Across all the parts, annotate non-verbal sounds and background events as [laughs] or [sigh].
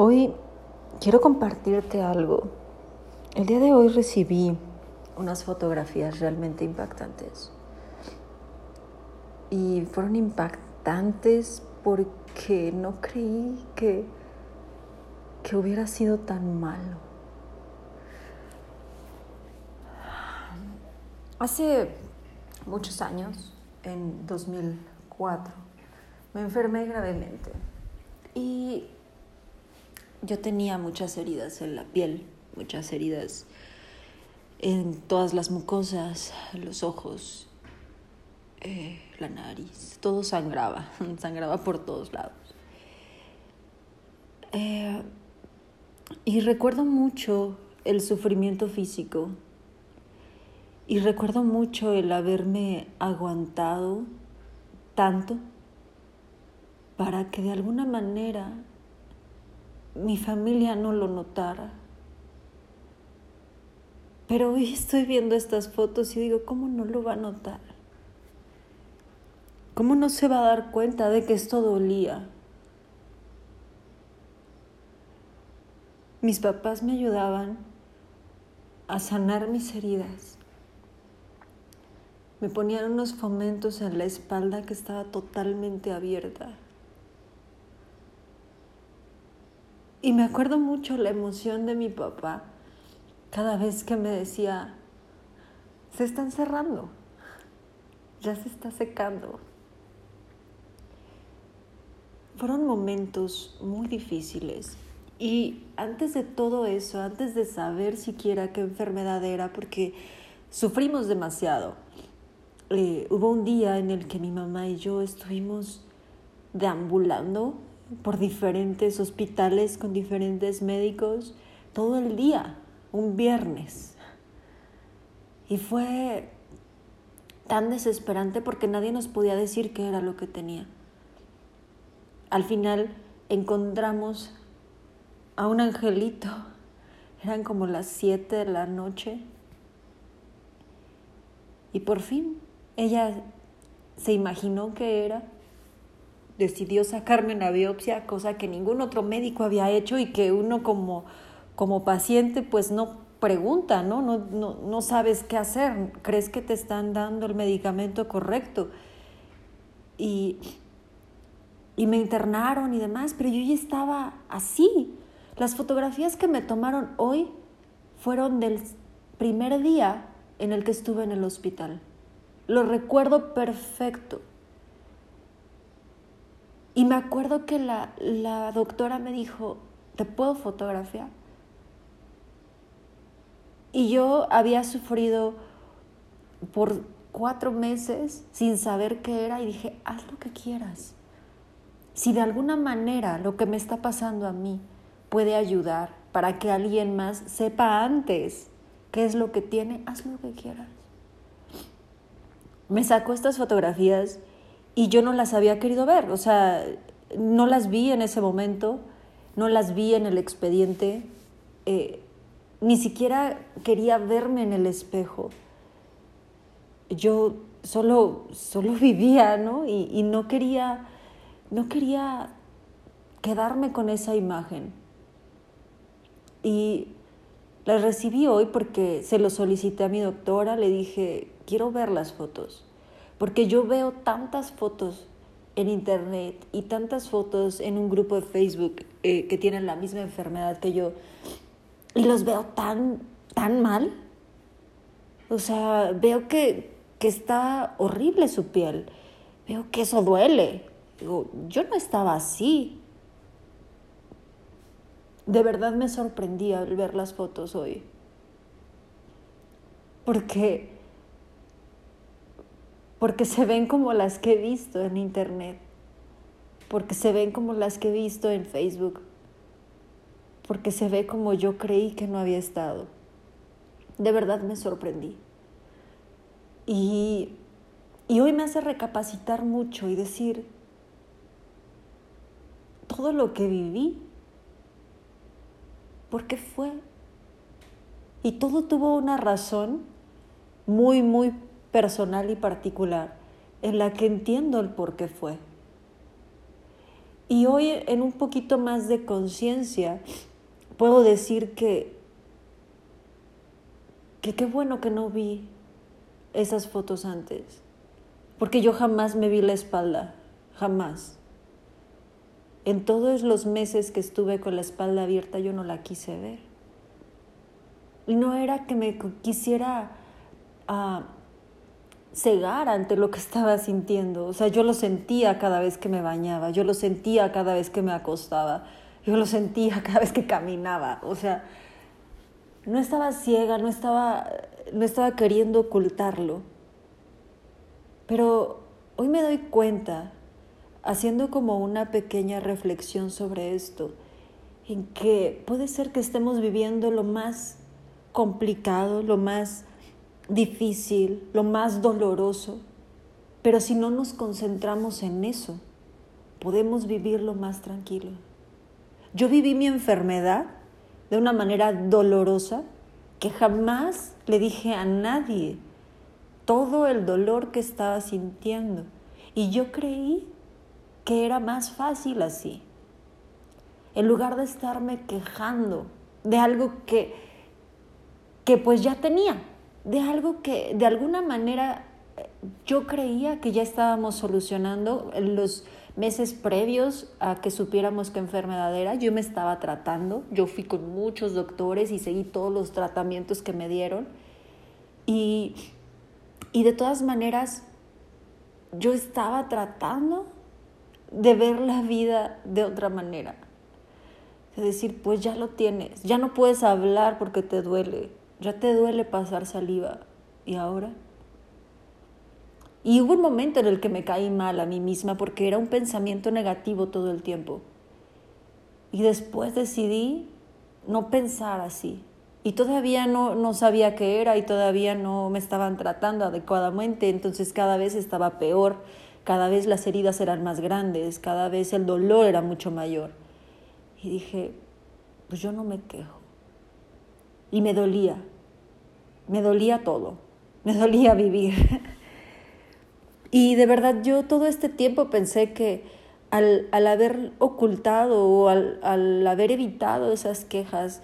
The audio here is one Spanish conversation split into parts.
Hoy quiero compartirte algo. El día de hoy recibí unas fotografías realmente impactantes. Y fueron impactantes porque no creí que, que hubiera sido tan malo. Hace muchos años, en 2004, me enfermé gravemente y yo tenía muchas heridas en la piel, muchas heridas en todas las mucosas, los ojos, eh, la nariz, todo sangraba, [laughs] sangraba por todos lados. Eh, y recuerdo mucho el sufrimiento físico y recuerdo mucho el haberme aguantado tanto para que de alguna manera mi familia no lo notara. Pero hoy estoy viendo estas fotos y digo, ¿cómo no lo va a notar? ¿Cómo no se va a dar cuenta de que esto dolía? Mis papás me ayudaban a sanar mis heridas. Me ponían unos fomentos en la espalda que estaba totalmente abierta. Y me acuerdo mucho la emoción de mi papá cada vez que me decía, se están cerrando, ya se está secando. Fueron momentos muy difíciles y antes de todo eso, antes de saber siquiera qué enfermedad era, porque sufrimos demasiado, eh, hubo un día en el que mi mamá y yo estuvimos deambulando por diferentes hospitales con diferentes médicos todo el día, un viernes. Y fue tan desesperante porque nadie nos podía decir qué era lo que tenía. Al final encontramos a un angelito. Eran como las siete de la noche. Y por fin ella se imaginó que era decidió sacarme una biopsia, cosa que ningún otro médico había hecho y que uno como, como paciente pues no pregunta, ¿no? No, ¿no? no sabes qué hacer, crees que te están dando el medicamento correcto. Y, y me internaron y demás, pero yo ya estaba así. Las fotografías que me tomaron hoy fueron del primer día en el que estuve en el hospital. Lo recuerdo perfecto. Y me acuerdo que la, la doctora me dijo, ¿te puedo fotografiar? Y yo había sufrido por cuatro meses sin saber qué era y dije, haz lo que quieras. Si de alguna manera lo que me está pasando a mí puede ayudar para que alguien más sepa antes qué es lo que tiene, haz lo que quieras. Me sacó estas fotografías y yo no las había querido ver, o sea, no las vi en ese momento, no las vi en el expediente, eh, ni siquiera quería verme en el espejo. Yo solo, solo [laughs] vivía, ¿no? Y, y no quería, no quería quedarme con esa imagen. Y la recibí hoy porque se lo solicité a mi doctora, le dije, quiero ver las fotos porque yo veo tantas fotos en internet y tantas fotos en un grupo de Facebook eh, que tienen la misma enfermedad que yo y los veo tan, tan mal. O sea, veo que, que está horrible su piel, veo que eso duele. Digo, yo no estaba así. De verdad me sorprendí al ver las fotos hoy. Porque porque se ven como las que he visto en internet, porque se ven como las que he visto en Facebook, porque se ve como yo creí que no había estado. De verdad me sorprendí. Y, y hoy me hace recapacitar mucho y decir, todo lo que viví, ¿por qué fue? Y todo tuvo una razón muy, muy personal y particular en la que entiendo el por qué fue. Y hoy en un poquito más de conciencia puedo decir que, que qué bueno que no vi esas fotos antes, porque yo jamás me vi la espalda, jamás. En todos los meses que estuve con la espalda abierta yo no la quise ver. Y no era que me quisiera uh, cegar ante lo que estaba sintiendo. O sea, yo lo sentía cada vez que me bañaba, yo lo sentía cada vez que me acostaba, yo lo sentía [laughs] cada vez que caminaba. O sea, no estaba ciega, no estaba, no estaba queriendo ocultarlo. Pero hoy me doy cuenta, haciendo como una pequeña reflexión sobre esto, en que puede ser que estemos viviendo lo más complicado, lo más difícil, lo más doloroso, pero si no nos concentramos en eso, podemos vivirlo más tranquilo. Yo viví mi enfermedad de una manera dolorosa que jamás le dije a nadie todo el dolor que estaba sintiendo. Y yo creí que era más fácil así. En lugar de estarme quejando de algo que, que pues ya tenía, de algo que de alguna manera yo creía que ya estábamos solucionando los meses previos a que supiéramos qué enfermedad era. Yo me estaba tratando, yo fui con muchos doctores y seguí todos los tratamientos que me dieron. Y, y de todas maneras, yo estaba tratando de ver la vida de otra manera. Es decir, pues ya lo tienes, ya no puedes hablar porque te duele, ya te duele pasar saliva. ¿Y ahora? Y hubo un momento en el que me caí mal a mí misma porque era un pensamiento negativo todo el tiempo. Y después decidí no pensar así. Y todavía no, no sabía qué era y todavía no me estaban tratando adecuadamente, entonces cada vez estaba peor, cada vez las heridas eran más grandes, cada vez el dolor era mucho mayor. Y dije, pues yo no me quejo. Y me dolía, me dolía todo, me dolía vivir. [laughs] y de verdad yo todo este tiempo pensé que al, haber ocultado o al, haber evitado esas quejas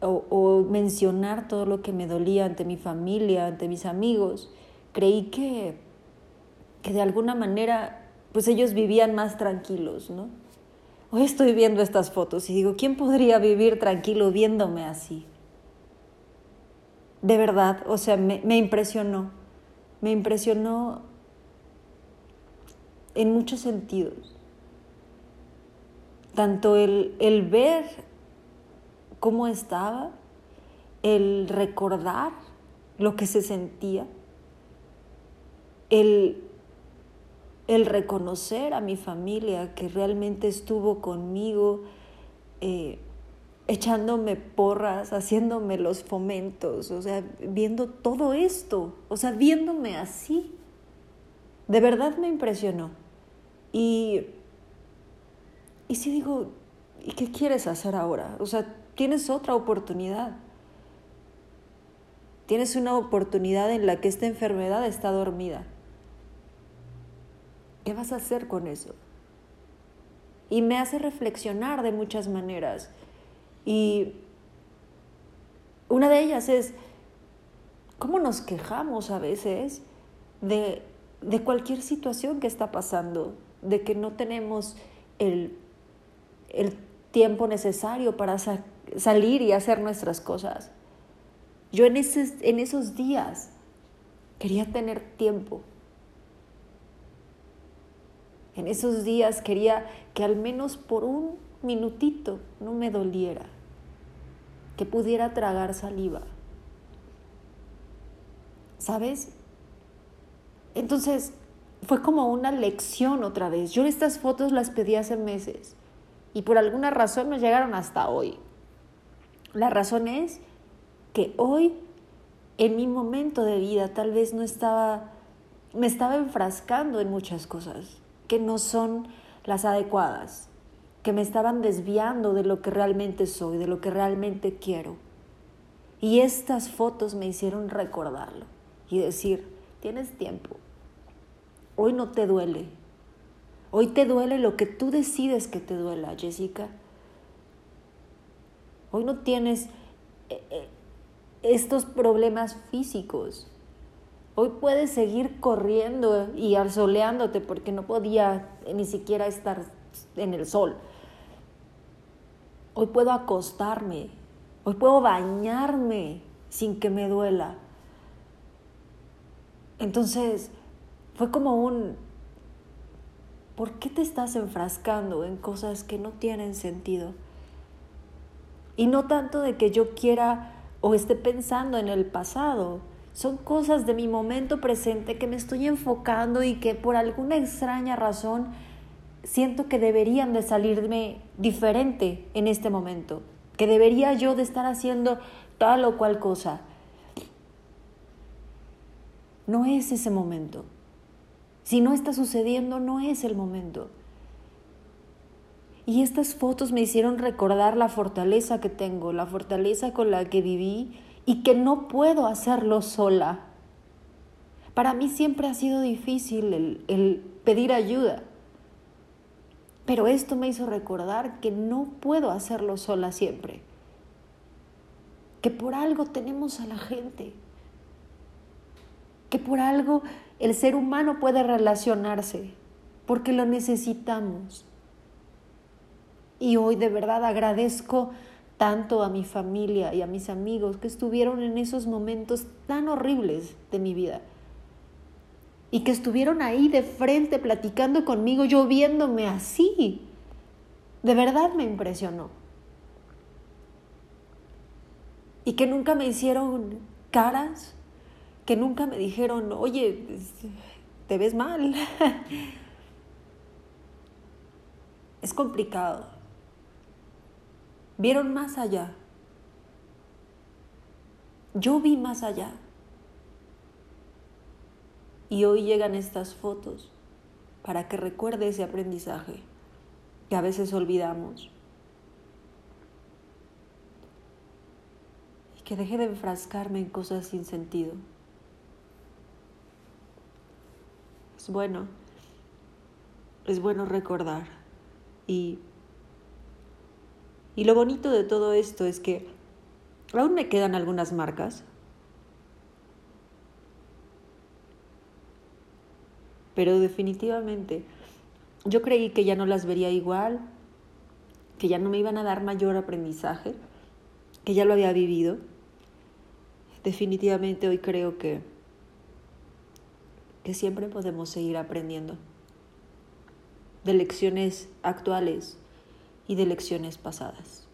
o, o, mencionar todo lo que me dolía ante mi familia, ante mis amigos, creí que, que de alguna manera pues ellos vivían más tranquilos, ¿no? Hoy estoy viendo estas fotos y digo, ¿quién podría vivir tranquilo viéndome así? De verdad, o sea, me, impresionó, me impresionó en muchos sentidos. Tanto el, el ver cómo estaba, el recordar lo que se sentía, el, el reconocer a mi familia que realmente estuvo conmigo, eh, echándome porras, haciéndome los fomentos, o sea, viendo todo esto, o sea, viéndome así. De verdad me impresionó. Y, y sí digo, ¿y qué quieres hacer ahora? O sea, tienes otra oportunidad. Tienes una oportunidad en la que esta enfermedad está dormida. ¿Qué vas a hacer con eso? Y me hace reflexionar de muchas maneras. Y una de ellas es cómo nos quejamos a veces de, cualquier situación que está pasando, de que no tenemos el, tiempo necesario para salir y hacer nuestras cosas. Yo en, en esos días quería tener tiempo. En esos días quería que al menos por un minutito no me doliera, que pudiera tragar saliva. ¿Sabes? Entonces fue como una lección otra vez. Yo estas fotos las pedí hace meses y por alguna razón me llegaron hasta hoy. La razón es que hoy, en mi momento de vida, tal vez no estaba, me estaba enfrascando en muchas cosas que no son las adecuadas que me estaban desviando de lo que realmente soy, de lo que realmente quiero. Y estas fotos me hicieron recordarlo y decir, tienes tiempo, hoy no te duele, Hoy te duele lo que tú decides que te duela, Jessica. Hoy no tienes eh, eh, estos problemas físicos. Hoy puedes seguir corriendo y arzoleándote porque no podía ni siquiera estar en el sol. Hoy puedo acostarme. Hoy puedo bañarme sin que me duela. Entonces, fue como un, ¿por qué te estás enfrascando en cosas que no tienen sentido? Y no tanto de que yo quiera o esté pensando en el pasado, son cosas de mi momento presente que me estoy enfocando y que por alguna extraña razón siento que deberían de salirme diferente en este momento, que debería yo de estar haciendo tal o cual cosa. No es ese momento. Si no está sucediendo, no es el momento. Y estas fotos me hicieron recordar la fortaleza que tengo, la fortaleza con la que viví y que no puedo hacerlo sola. Para mí siempre ha sido difícil el, el pedir ayuda. Pero esto me hizo recordar que no puedo hacerlo sola siempre. Que por algo tenemos a la gente. Que por algo el ser humano puede relacionarse. Porque lo necesitamos. Y hoy de verdad agradezco tanto a mi familia y a mis amigos que estuvieron en esos momentos tan horribles de mi vida. Y que estuvieron ahí de frente platicando conmigo, yo viéndome así. De verdad me impresionó. Y que nunca me hicieron caras, que nunca me dijeron, oye, te ves mal. [laughs] es complicado vieron más allá. Yo vi más allá. Y hoy llegan estas fotos para que recuerde ese aprendizaje que a veces olvidamos. Y que deje de enfrascarme en cosas sin sentido. Es bueno, es bueno recordar y y lo bonito de todo esto es que aún me quedan algunas marcas, pero definitivamente yo creí que ya no las vería igual, que ya no me iban a dar mayor aprendizaje, que ya lo había vivido. Definitivamente hoy creo que, que siempre podemos seguir aprendiendo de lecciones actuales y de lecciones pasadas.